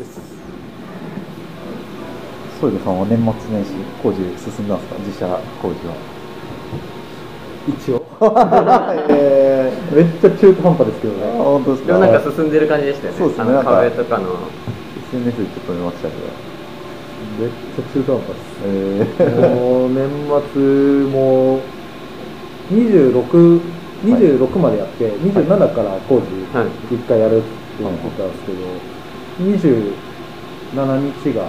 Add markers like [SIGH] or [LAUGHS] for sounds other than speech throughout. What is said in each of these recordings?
ですそうです。さんは年末年始工事進んだんですか？自社工事は。一応。え [LAUGHS] めっちゃ中途半端ですけどー、ね。本当ですでもなんか進んでる感じでしたよね。そうですね。あの壁とかの。SNS でちょっと見ましたけど。めっちゃ中途半端ですえー、もう年末も26、26までやって、27から工事はい。1回やるって言ってたんですけど、27日が、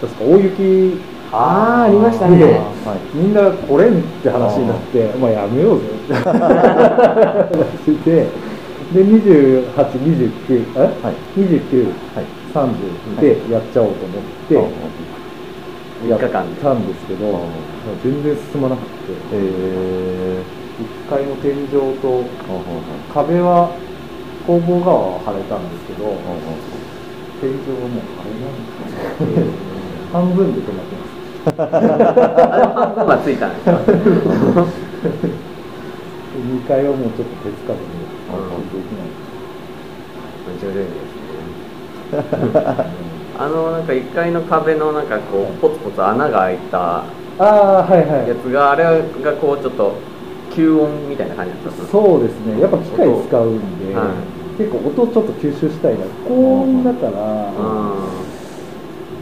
確か大雪。ああありましたでねはい。みんな来れんって話になって、まあやめようぜ。[LAUGHS] して、で、28、29、え、はい。29、はい。30でやっちゃおうと思って、やっ3日間。でたんですけど、あ全然進まなくて、え1階の天井とー、壁は工房側は腫れたんですけど、あ天井はもう腫れないんですね。半分で止まってます。半分はついたんですか2階はもうちょっと手つかずに、できない。徐々にですねあのなんか1階の壁のなんかこうポツポツ穴が開いたああ、はいはいや。つがあれがこうちょっと吸音みたいな感じだったそうですね、やっぱ機械使うんで、は結構音ちょっと吸収したいな、高音だから、う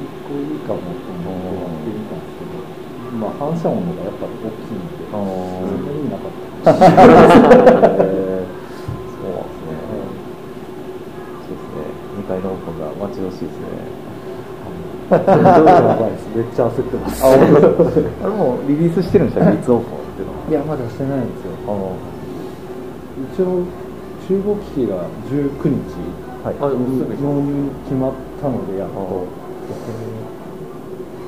一個いいかもと思ってやってみたんですけど、まあ反射音のがやっぱり大きいんで、あそんなーにいいなかった。えーそうなんですね。そうですね。2階のオープンが待ち遠しいですね。めっちゃ焦ってます。あ、れもうリリースしてるんですか、リーツオープンっていうのは。いや、まだしてないんですよ。あ一応、集合機器が19日、はい。あもうすぐ納入決まったので、やっと。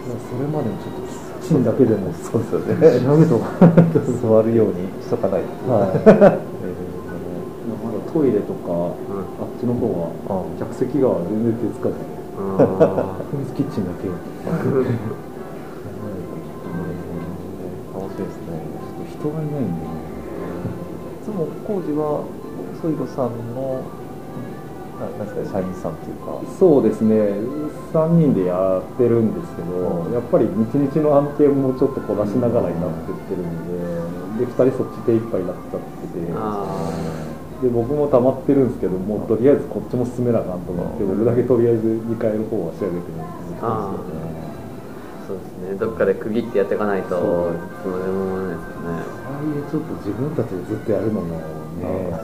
それまでにちょっとキッチンだけでもそうですよね。調べとか。座るようにしとかないと。はい。えーまだトイレとか、あっちの方はあ客席側は全然手つかずに、あ秘密キッチンだけ。[LAUGHS] 楽しいですね。人がいないんでね。いつも工事はソイロさんのななんですか社員さんっていうか。そうですね、3人でやってるんですけど、うん。やっぱり日々の案件もちょっとこなしながらになってってるんで、で2人そっち手いっぱいになっちゃってて、あで僕も溜まってるんですけど、もうとりあえずこっちも進めなあかんと思って、うん。僕だけとりあえず2階の方は仕上げてるんです。そうですね。どっかで区切ってやっていかないといそう。つまでもないですよねちょっと自分たちでずっとやるのもね、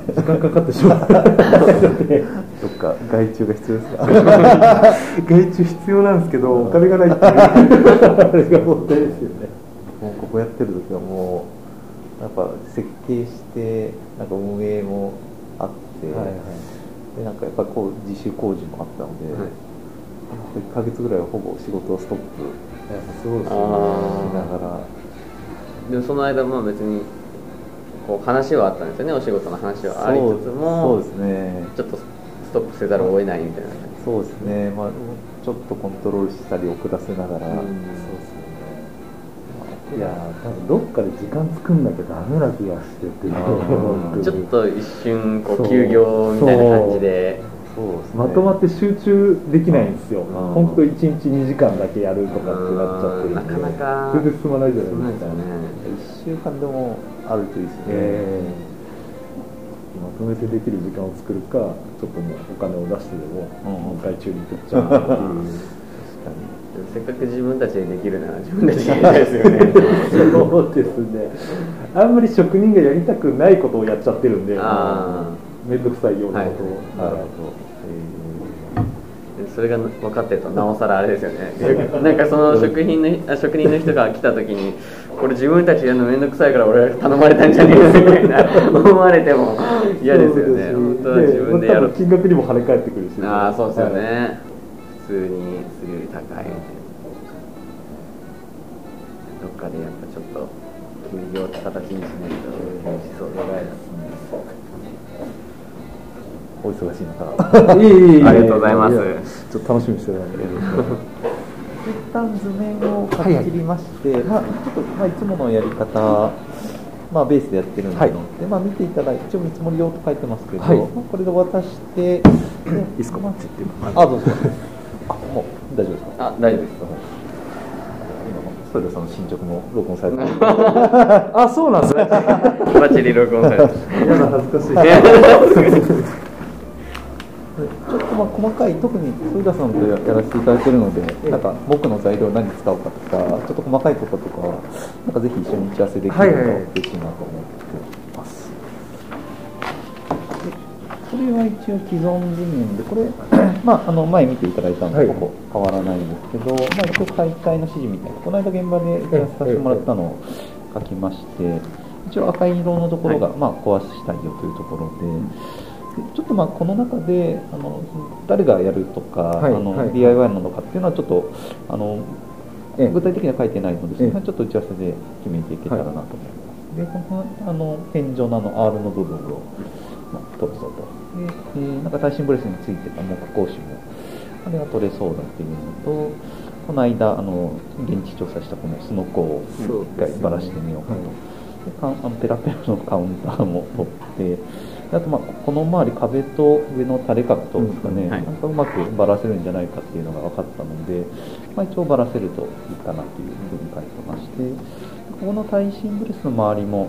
[LAUGHS] 時間かかってしまうので。どっか外注が必要ですか？[LAUGHS] 外注必要なんですけど、お金がないっていう、あれが問題ですよね。もうここやってる時はもうやっぱ設計してなんか運営もあって、はいはいでなんかやっぱこう自主工事もあったので、はい1ヶ月ぐらいはほぼ仕事をストップ。しながらでもその間も別にこう話はあったんですよね。お仕事の話はありつつも。そうですね。ちょっとストップせざるを得ないみたいな。感そうですね。まあちょっとコントロールしたり遅らせながら、じ、そうですよね。いやー、多分どっかで時間作んなきゃダメな気がしてて、うんちょっと一瞬こそうう休業みたいな感じで。そう。ですね。まとまって集中できないんですよ。ん。本当1日2時間だけやるとかってなっちゃってるんで、なかなか全然進まないじゃないいですよね1週間でもあるといいですね、ええ。まとめてできる時間を作るか、ちょっともうお金を出してでも、うん外注に取っちゃう。っていう。確かに。せっかく自分たちでできるなら [LAUGHS] 自分たちでやりたいですよね。そうですね。あんまり職人がやりたくないことをやっちゃってるんで、あめんどくさいようなことを。なるほど、でそれが分かってるとなおさらあれですよね。[LAUGHS] なんかその職人のあ職人の人が来た時にこれ自分たちでやるの面倒くさいから俺が頼まれたんじゃねえかみたいな思われても [LAUGHS] 嫌ですよね。本当は自分でやる金額にも跳ね返ってくるし、ああそうですよはい。ね普通にするより高い。みたいなどっかでやっぱちょっと休業って形にしないと。厳しそうですお忙しい中。[LAUGHS] いえ [LAUGHS] いえいえありがとうございます。やちょっと楽しみにしてたんで。一旦図面を書き切りまして、まあ、ちょっと、まあ、いつものやり方、まあ、ベースでやってるので、はい。まあ、見ていただいて、一応見積もり用と書いてますけど、はい。まあこれで渡して、でいいっすかまあって言ってあ、どうぞ。あ、もう大丈夫ですか？あ大丈夫です。今のストレさんの進捗も録音されてる。[LAUGHS] あそうなんですね。バッチリ録音されて嫌な [LAUGHS] 恥ずかしい。ち [LAUGHS] ょっとまあ細かい特に反田さんとやらせていただいてるのでなんか僕の材料何使うかとかちょっと細かいところとかはなんかぜひ一緒に打ち合わせできるとはいはい嬉しいなと思ってます、でこれは一応既存図面でこれ [COUGHS] まああの前見ていただいたのはい。でほぼ変わらないんですけど、まあ一応解体の指示みたいなこの間現場でやらさせてもらったのを書きまして一応赤い色のところが、まあ壊したいよというところででちょっとまあこの中であの誰がやるとか、はいあのはい DIY なのかっていうのはちょっとあのええ具体的には書いてないので、ちょっと打ち合わせで決めていけたらなと思います。で、このあの天井のあの R の部分を、まあ、取るぞと。で、えーなんか耐震ブレスについてた木工紙も、あれが取れそうだっていうのと、この間、あの現地調査したこのスノコを一回ばらしてみようかと。でかんあのペラペラのカウンターも取って、であとまあこの周り壁と上の垂れ角とですかね、うんはい。なんかうまくばらせるんじゃないかっていうのが分かったので、まあ、一応ばらせるといいかなというふうに書いてましてここの耐震ブレスの周りも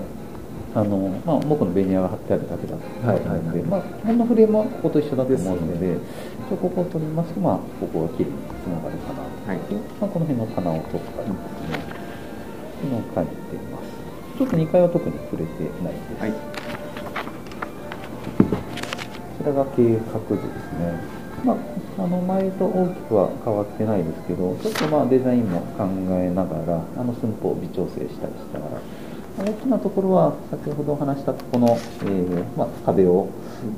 あの、まあ、木のベニヤが貼ってあるだけだったので、まあ、基本のフレームはここと一緒だと思うのでです一応ここを取りますと、まあ、ここがきれいにつながるかなと、はいでまあ、この辺の棚を取ったりですね、っていうのを書いていますちょっと2階は特に触れてないです、はいらが計画図ですね。まあ、あの前と大きくは変わってないですけど、ちょっとまあデザインも考えながら、あの寸法を微調整したりしながら、大きなところは先ほど話したこの、えーまあ、壁を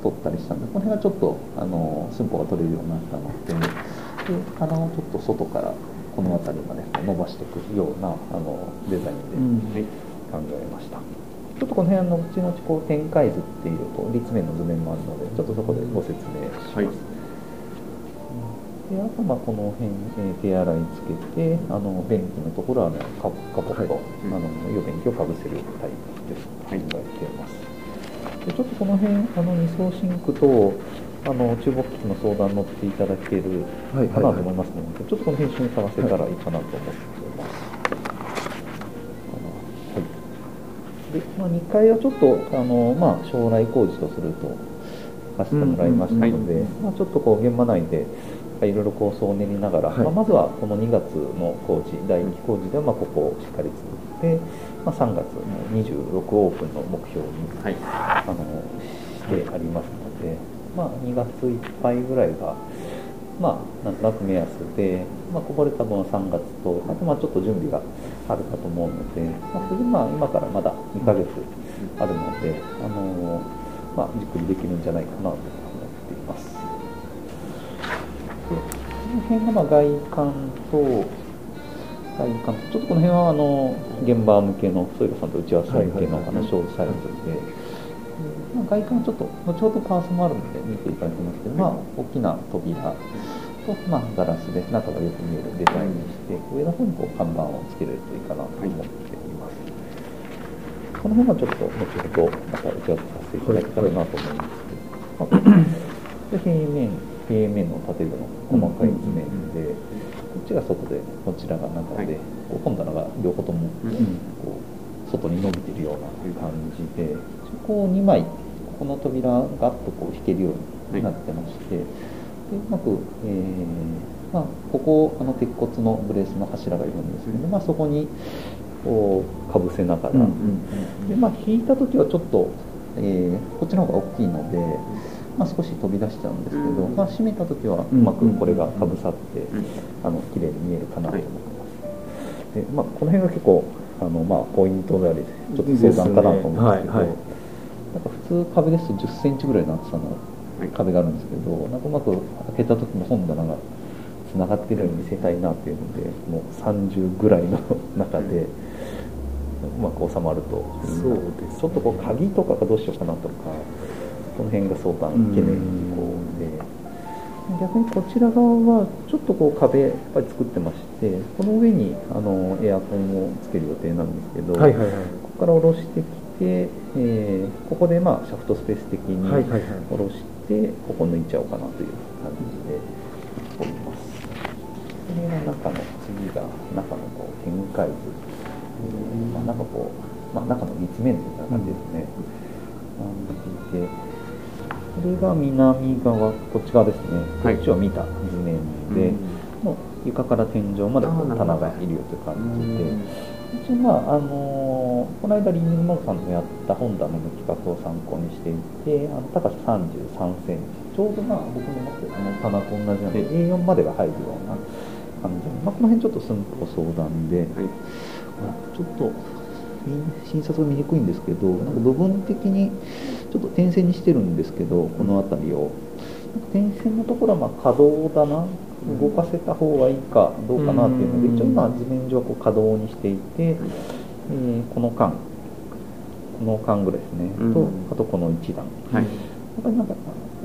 取ったりしたんで、この辺はちょっとあの寸法が取れるようになったので、で棚をちょっと外からこの辺りまで伸ばしていくようなあのデザインで考えました。ちょっとこの辺の後々こう展開図っていうと立面の図面もあるのでちょっとそこでご説明します、はい。であとまあこの辺、えー手洗いつけてあの便器のところはあのカカポット、はい。あの余便器をかぶせるタイプです。はい。考えています。でちょっとこの辺あの二層シンクとあの中木機器の相談乗っていただけるはい。かなと思いますので、ちょっとこの辺一緒に探せたらいいかなと思っています、まあ、2階はちょっとあの、まあ、将来工事とすると貸してもらいましたので、うんうんまあ、ちょっとこう現場内でいろいろ構想を練りながら、はい。まあ、まずはこの2月の工事第2期工事ではまあここをしっかり作って、まあ、3月の26オープンの目標にはい。あのしてありますので、まあ、2月いっぱいぐらいが、まあ、なんとなく目安で、まあ、こぼれた分は3月と、あとまあちょっと準備があるかと思うので、まあ、それでまあ今からまだ2ヶ月あるので、あのまあ、じっくりできるんじゃないかなと思っています。でこの辺がまあ外観と、外観ちょっとこの辺はあの現場向けの、添田さんと打ち合わせ向けのあの小サイズで、まあ、外観はちょっと、後ほどパースもあるので見ていただきますけど、まあ、大きな扉と、まあ、ガラスで中がよく見えるデザインにして、上の方にこう看板をつけれるといいかなと思っています。この辺はちょっと後ほどまた打ち合わせさせていただけたらなと思います。けど、まあで平面、平面の建具の細かい図面で、こっちが外で、こちらが中で、はい。本棚が両方ともうんこう外に伸びてるような感じで、こう2枚、ここの扉がガッとこう引けるようになってまして、でうまく、えーまあ、ここ、あの鉄骨のブレースの柱がいるんですけど、まあ、そこにこうかぶせながら、でまあ、引いた時はちょっと、えーこっちの方が大きいので、まあ、少し飛び出しちゃうんですけど、うんまあ、閉めた時はううんまくこれがかぶさって、うんあの綺麗に見えるかなと思ってます。でまあ、この辺が結構あの、まあ、ポイントでありちょっと正算かなと思うんですけどね。はいはい。なんか普通壁ですと1 0センチぐらいの厚さのはい壁があるんですけど、なんかうまく開けた時の本棚がつながってるように見せたいなっていうのでもう30ぐらいの [LAUGHS] 中でうまく収まると。そうですね。ちょっとこう鍵とかがどうしようかなとかこの辺が相談懸念事項で。逆にこちら側はちょっとこう壁やっぱり作ってましてこの上にあのエアコンをつける予定なんですけど、はいはいはい。ここから下ろしてきて、えーここでまあシャフトスペース的にはいはいはい。下ろしてここ抜いちゃおうかなという感じでおります。中の次が中のこう展開図、まあ、なんかこう、まあ、中の立面図みたいな感じですね、うん、で。これが南側こっち側ですね、こっちは見た図面で、もう床から天井までこう棚がいるよという感じで、一応まああのー、この間リングモルさんとやった本棚の企画を参考にしていてあの高さ33センチ。ちょうどまあ僕の持ってるあの棚と同じなので A4 までが入るような感じで、まあ、この辺ちょっと寸法相談で、はい、ちょっと診察が見にくいんですけどなんか部分的にちょっと点線にしてるんですけどこの辺りを点線のところはま可動だな。動かせた方がいいかどうかなっていうので一応まあ図面上はこう可動にしていて、えー、この間この間ぐらいですね、とあとこの1段、はい、やっぱりなんか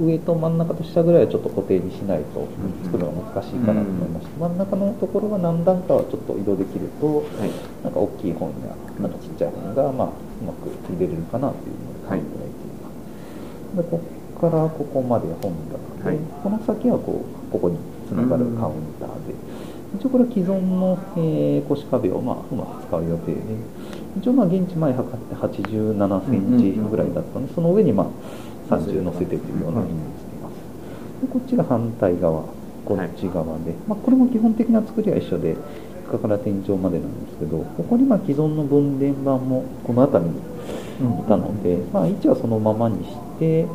上と真ん中と下ぐらいはちょっと固定にしないと作るのが難しいかなと思いまして、真ん中のところは何段かはちょっと移動できると、なんか大きい本やなんかちっちゃい本が、まあ、うまく入れれるかなというので考えています。でここからここまで本棚で、この先はこうここにつながるカウンターで、一応これは既存の、えー、腰壁を、まあ、うまく使う予定で一応まあ現地前測って87センチぐらいだったので、その上にまあ30乗せてというようなイメージしています。でこっちが反対側こっち側で、まあ、これも基本的な作りは一緒で床から天井までなんですけどここにまあ既存の分電盤もこの辺りにいたので、まあ、位置はそのままにして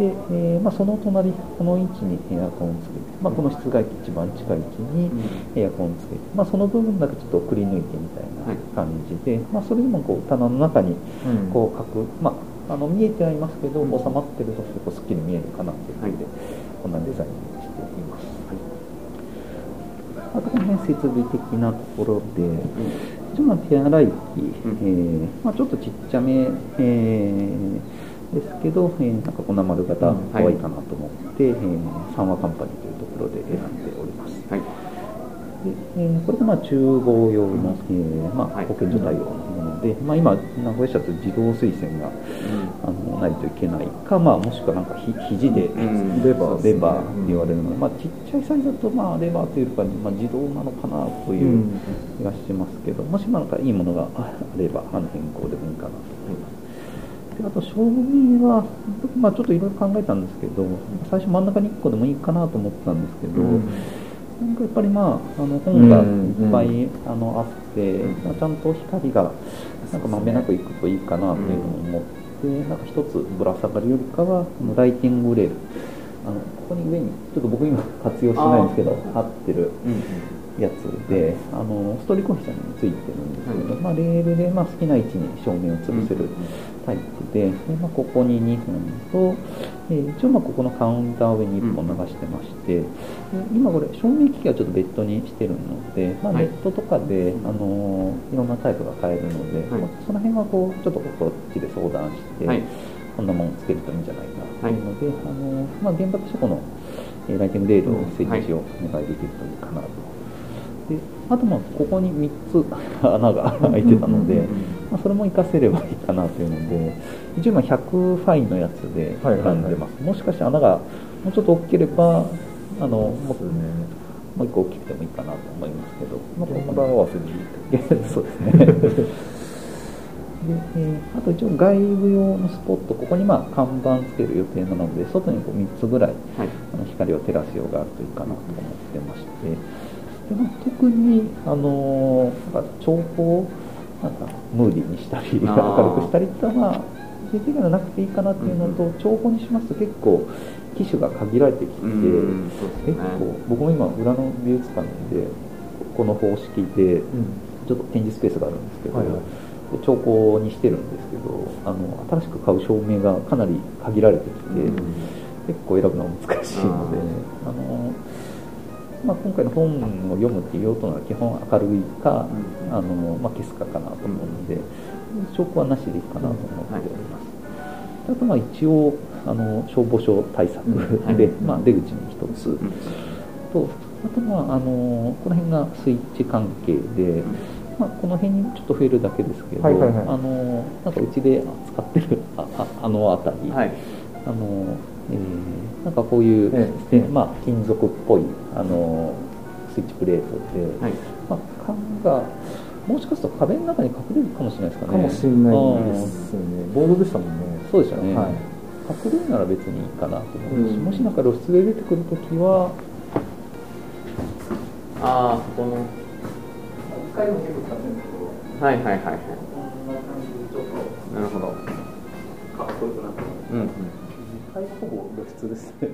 で、えーまあ、その隣この位置にエアコンをつけて、まあ、この室外機一番近い位置にエアコンをつけて、まあ、その部分だけちょっとくり抜いてみたいな感じで、まあ、それでもこう棚の中にこう書く、まああの見えてはいますけど、収まってると結構すっきり見えるかなということで、こんなデザインにしています。はい、あとこの辺設備的なところで、一応まあ手洗い機、えーまあ、ちょっとちっちゃめ、えー、ですけど、えー、なんかこんな丸型可愛いかなと思って、うんはい、えー、三和カンパニーというところで選んでおります。はい。でえー、これがまあ中合用の、えーまあ、保健所対応のもので、まあ、今名古屋市だと自動水栓が、あのないといけないか、まあ、もしくはなんかひ肘でレバーレバーって言われるので、まあ、ちっちゃいサイズだとまあレバーというか、まあ、自動なのかなという気がしてますけど、もしなんかいいものがあればあの変更でもいいかなと思います。であと照明は、まあ、ちょっといろいろ考えたんですけど最初真ん中に1個でもいいかなと思ったんですけど、なんかやっぱりまああの本がいっぱい、あのあって、まあ、ちゃんと光がなんかまめなくいくといいかなというのを思って、なんか一つぶら下がるよりかはライティングレール。あのここに上にちょっと僕今活用しないんですけど貼ってるやつで、あのストーリーコンヒさんについてるんですけど、まあ、レールでまあ好きな位置に照明を潰せるタイプでで、まあ、ここに2本と、えー、一応まあここのカウンター上に1本流してまして、今これ照明機器はちょっと別途にしてるので、まあ、ネットとかで、あのいろんなタイプが買えるので、まあ、その辺はこうちょっとこっちで相談して、こんなもんつけるといいんじゃないかというので、あのまあ、現場としてこのライティングレールを設置をお願いできるといいかなと。であとまあここに3つ [LAUGHS] 穴が開いてたので、まあ、それも活かせればいいかなというので一応今100ファインのやつで選んでます、もしかして穴がもうちょっと大きければあのもうもう1個大きくてもいいかなと思いますけど、まあ、ここ合わせにそうですね。[LAUGHS] で、えー、あと一応外部用のスポットここにまあ看板つける予定なので外にこう3つぐらい、はい、あの光を照らすようがあるといいかなと思ってまして特にあのなんか調光をなんかムーディーにしたり明るくしたりっていうのはがなくていいかなっていうのと、うん、調光にしますと結構機種が限られてきて、ね、結構僕も今裏の美術館でこの方式でちょっと展示スペースがあるんですけど、はいはい、調光にしてるんですけどあの新しく買う照明がかなり限られてきて、うん、結構選ぶのは難しいので、ね、あのまあ、今回の本を読むっていう用途は基本明るいか、あのまあ、消すかかなと思うので、証拠はなしでいいかなと思っております。あとまあ一応あの消防署対策で、まあ、出口に1つ。とあとまああのこの辺がスイッチ関係で、まあ、この辺にちょっと増えるだけですけど、あのなんかうちで使ってるあああの辺り、はい、あのえー、なんかこういう、ええ。まあ、金属っぽいあのスイッチプレートで、はい。まあ、缶がもしかすると壁の中に隠れるかもしれないですかね。かもしれないですね。ボードでしたもんね。そうでしたね、はい。隠れるなら別にいいかなと思うし、うん。もしなんか露出で出てくるときはああこの。使いも結構使ってるんですけどはいはいはいはい。こんな感じでちょっとなるほど。かっこよくなってます。うんうんはいほぼ露出ですね、